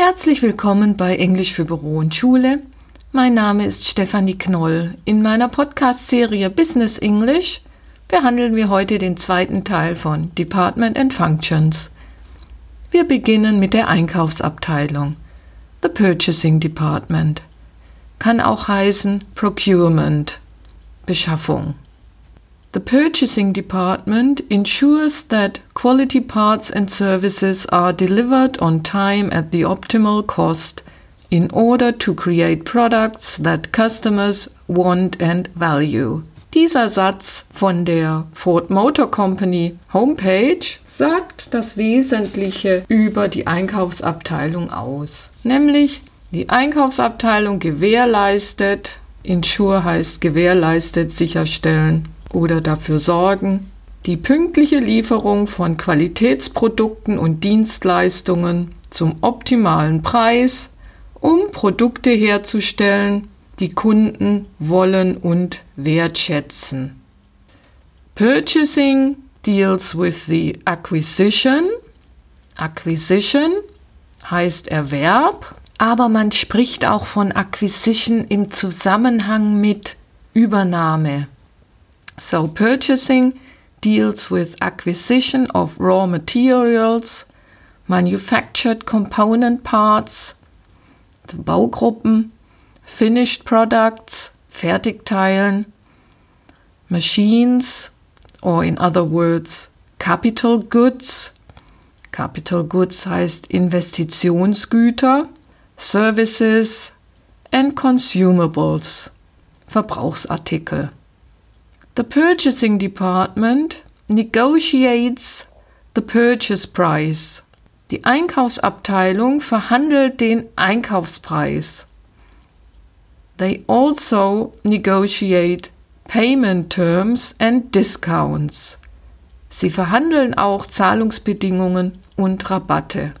Herzlich willkommen bei Englisch für Büro und Schule. Mein Name ist Stefanie Knoll. In meiner Podcast-Serie Business English behandeln wir heute den zweiten Teil von Department and Functions. Wir beginnen mit der Einkaufsabteilung, the Purchasing Department. Kann auch heißen Procurement, Beschaffung. The purchasing department ensures that quality parts and services are delivered on time at the optimal cost in order to create products that customers want and value. Dieser Satz von der Ford Motor Company Homepage sagt das Wesentliche über die Einkaufsabteilung aus. Nämlich die Einkaufsabteilung gewährleistet, Insure heißt gewährleistet, sicherstellen, oder dafür sorgen, die pünktliche Lieferung von Qualitätsprodukten und Dienstleistungen zum optimalen Preis, um Produkte herzustellen, die Kunden wollen und wertschätzen. Purchasing deals with the acquisition. Acquisition heißt Erwerb, aber man spricht auch von Acquisition im Zusammenhang mit Übernahme. So purchasing deals with acquisition of raw materials, manufactured component parts, Baugruppen, finished products, Fertigteilen, machines, or in other words, capital goods. Capital goods heißt Investitionsgüter, services and consumables, Verbrauchsartikel. The purchasing department negotiates the purchase price. Die Einkaufsabteilung verhandelt den Einkaufspreis. They also negotiate payment terms and discounts. Sie verhandeln auch Zahlungsbedingungen und Rabatte.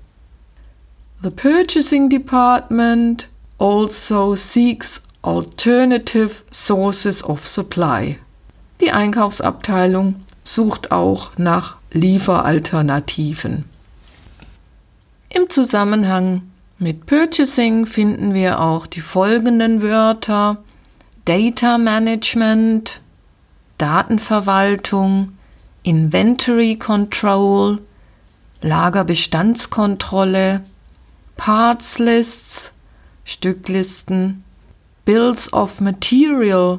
The purchasing department also seeks alternative sources of supply. Die Einkaufsabteilung sucht auch nach Lieferalternativen. Im Zusammenhang mit Purchasing finden wir auch die folgenden Wörter Data Management, Datenverwaltung, Inventory Control, Lagerbestandskontrolle, Parts Lists, Stücklisten, Bills of Material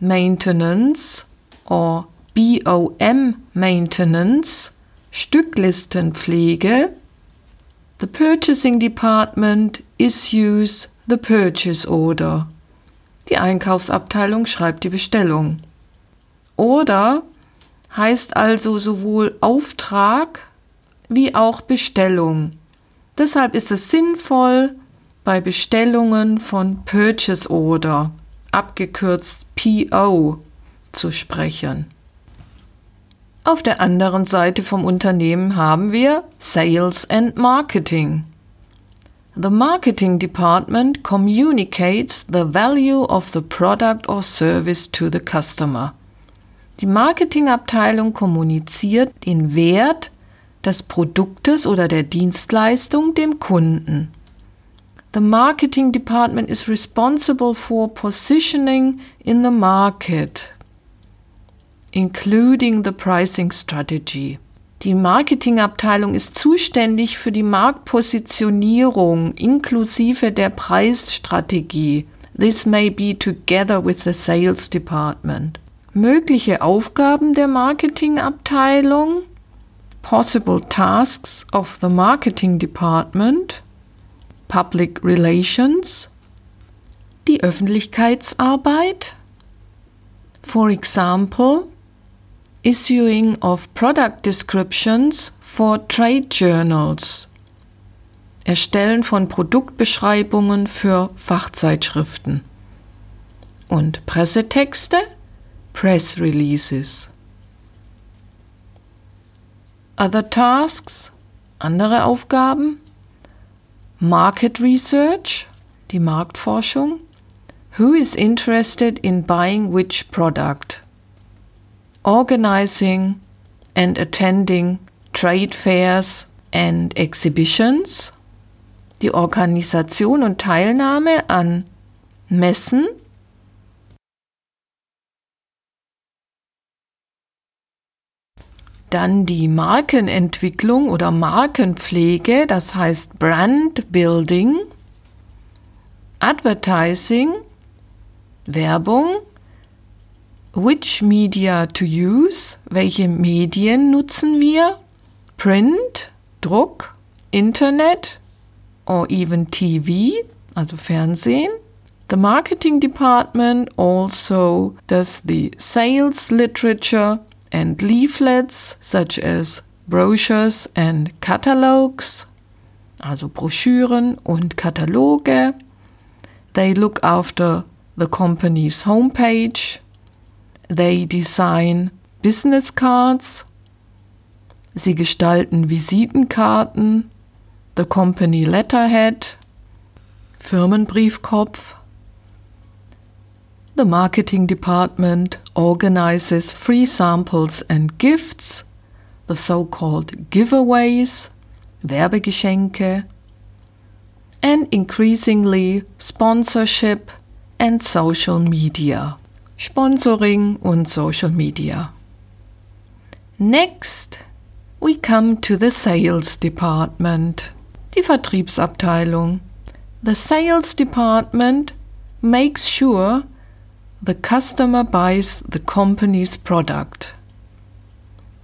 Maintenance, or BOM Maintenance, Stücklistenpflege, the purchasing department issues the purchase order. Die Einkaufsabteilung schreibt die Bestellung. Oder heißt also sowohl Auftrag wie auch Bestellung. Deshalb ist es sinnvoll, bei Bestellungen von Purchase Order, abgekürzt PO, zu sprechen. Auf der anderen Seite vom Unternehmen haben wir Sales and Marketing. The marketing department communicates the value of the product or service to the customer. Die Marketingabteilung kommuniziert den Wert des Produktes oder der Dienstleistung dem Kunden. The marketing department is responsible for positioning in the market, including the pricing strategy. Die Marketingabteilung ist zuständig für die Marktpositionierung inklusive der Preisstrategie. This may be together with the sales department. Mögliche Aufgaben der Marketingabteilung Possible tasks of the marketing department Public Relations Die Öffentlichkeitsarbeit For example issuing of product descriptions for trade journals, Erstellen von Produktbeschreibungen für Fachzeitschriften. Und Pressetexte, Press Releases. Other tasks, andere Aufgaben, Market Research, die Marktforschung, Who is interested in buying which product? Organizing and attending trade fairs and exhibitions, die Organisation und Teilnahme an Messen, Dann die Markenentwicklung oder Markenpflege, das heißt Brand Building, Advertising, Werbung, which media to use, welche Medien nutzen wir, Print, Druck, Internet or even TV, also Fernsehen. The marketing department also does the sales literature and leaflets such as brochures and catalogs, also Broschüren und Kataloge. They look after the company's homepage. They design business cards. Sie gestalten Visitenkarten, the company letterhead, Firmenbriefkopf, The marketing department organizes free samples and gifts, the so called giveaways, Werbegeschenke, and increasingly sponsorship and social media. Sponsoring und Social Media. Next, we come to the sales department, die Vertriebsabteilung. The sales department makes sure The customer buys the company's product.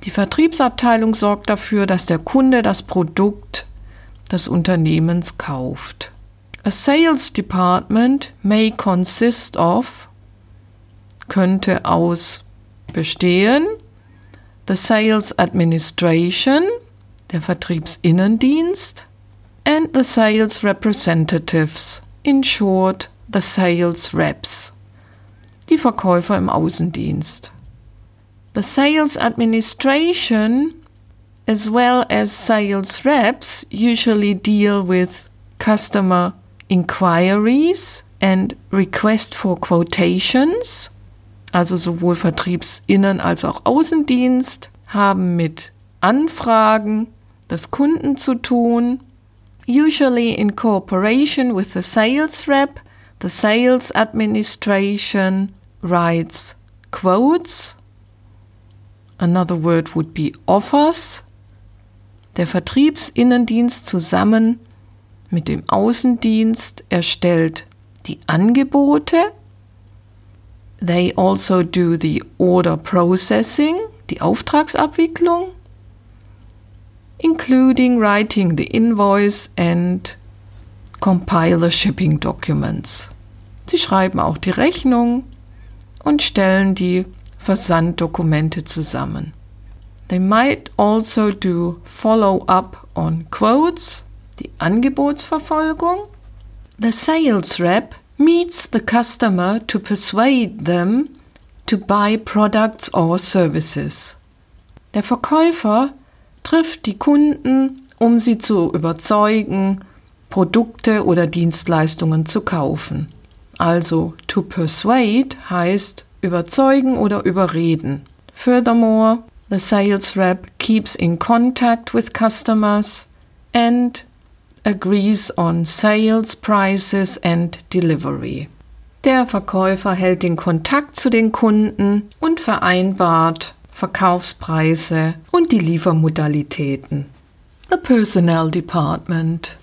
Die Vertriebsabteilung sorgt dafür, dass der Kunde das Produkt des Unternehmens kauft. A sales department may consist of könnte aus bestehen the sales administration, der Vertriebsinnendienst and the sales representatives, in short the sales reps die Verkäufer im Außendienst. The sales administration as well as sales reps usually deal with customer inquiries and request for quotations. Also sowohl Vertriebsinnen als auch Außendienst haben mit Anfragen des Kunden zu tun, usually in cooperation with the sales rep The sales administration writes quotes. Another word would be offers. Der Vertriebsinnendienst zusammen mit dem Außendienst erstellt die Angebote. They also do the order processing, die Auftragsabwicklung, including writing the invoice and compile the shipping documents. Sie schreiben auch die Rechnung und stellen die Versanddokumente zusammen. They might also do follow-up on quotes, die Angebotsverfolgung. The sales rep meets the customer to persuade them to buy products or services. Der Verkäufer trifft die Kunden, um sie zu überzeugen, Produkte oder Dienstleistungen zu kaufen. Also to persuade heißt überzeugen oder überreden. Furthermore, the sales rep keeps in contact with customers and agrees on sales prices and delivery. Der Verkäufer hält den Kontakt zu den Kunden und vereinbart Verkaufspreise und die Liefermodalitäten. The Personnel Department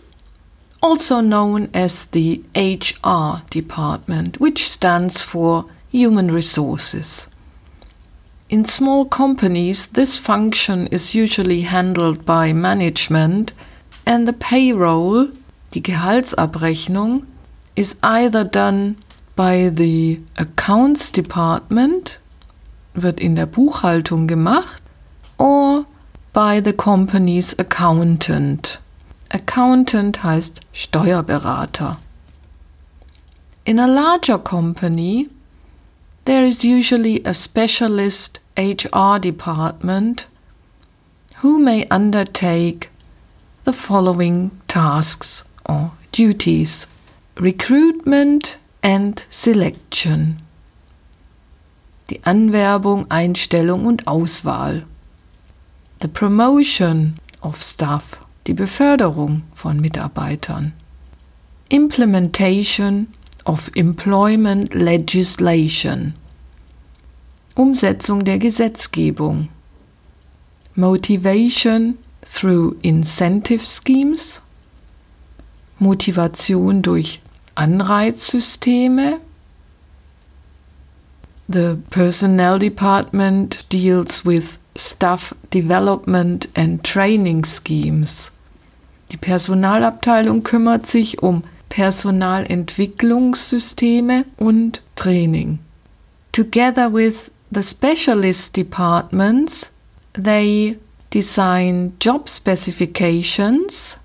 also known as the HR department, which stands for Human Resources. In small companies, this function is usually handled by management, and the payroll, die Gehaltsabrechnung, is either done by the accounts department, wird in der Buchhaltung gemacht, or by the company's accountant. Accountant heißt Steuerberater. In a larger company, there is usually a specialist HR department who may undertake the following tasks or duties recruitment and selection. Die Anwerbung, Einstellung und Auswahl. The promotion of staff die Beförderung von Mitarbeitern. Implementation of Employment Legislation. Umsetzung der Gesetzgebung. Motivation through incentive schemes. Motivation durch Anreizsysteme. The personnel department deals with staff development and training schemes. Die Personalabteilung kümmert sich um Personalentwicklungssysteme und Training. Together with the specialist departments, they design job specifications.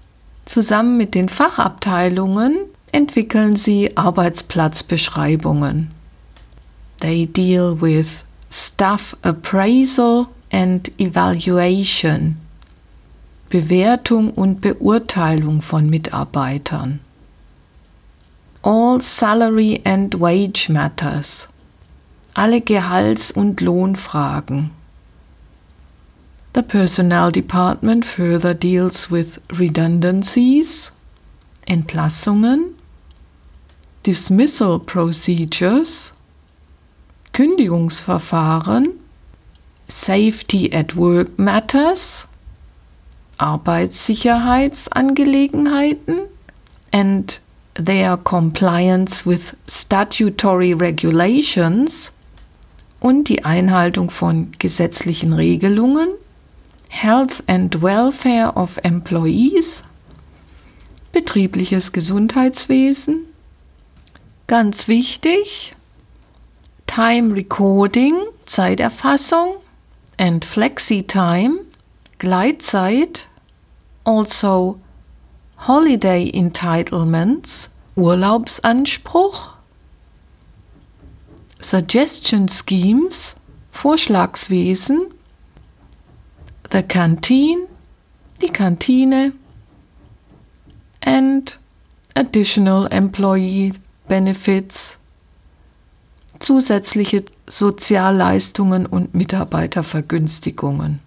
Zusammen mit den Fachabteilungen entwickeln sie Arbeitsplatzbeschreibungen. They deal with staff appraisal and evaluation. Bewertung und Beurteilung von Mitarbeitern all salary and wage matters, alle Gehalts- und Lohnfragen. The Personnel Department further deals with redundancies, Entlassungen, dismissal procedures, Kündigungsverfahren, Safety at Work Matters, Arbeitssicherheitsangelegenheiten and their compliance with statutory regulations und die Einhaltung von gesetzlichen Regelungen, Health and Welfare of Employees, betriebliches Gesundheitswesen, ganz wichtig, Time Recording, Zeiterfassung and Flexi-Time, Gleitzeit, also Holiday Entitlements, Urlaubsanspruch, Suggestion Schemes, Vorschlagswesen, The Canteen, die Kantine, and Additional Employee Benefits, zusätzliche Sozialleistungen und Mitarbeitervergünstigungen.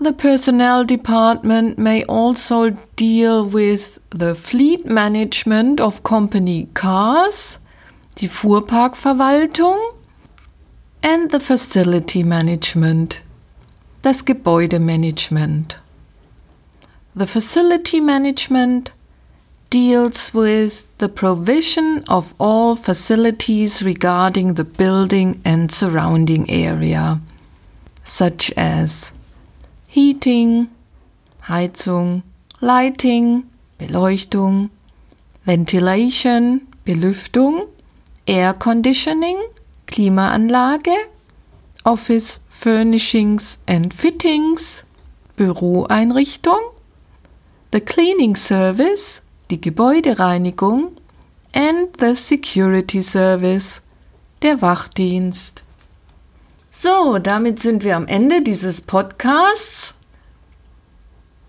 The personnel department may also deal with the fleet management of company cars, die Fuhrparkverwaltung, and the facility management, das Gebäudemanagement. The facility management deals with the provision of all facilities regarding the building and surrounding area, such as Heating, Heizung, Lighting, Beleuchtung, Ventilation, Belüftung, Air Conditioning, Klimaanlage, Office Furnishings and Fittings, Büroeinrichtung, the Cleaning Service, die Gebäudereinigung and the Security Service, der Wachdienst. So, damit sind wir am Ende dieses Podcasts.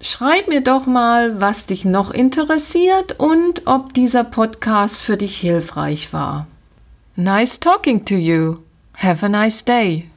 Schreib mir doch mal, was dich noch interessiert und ob dieser Podcast für dich hilfreich war. Nice talking to you. Have a nice day.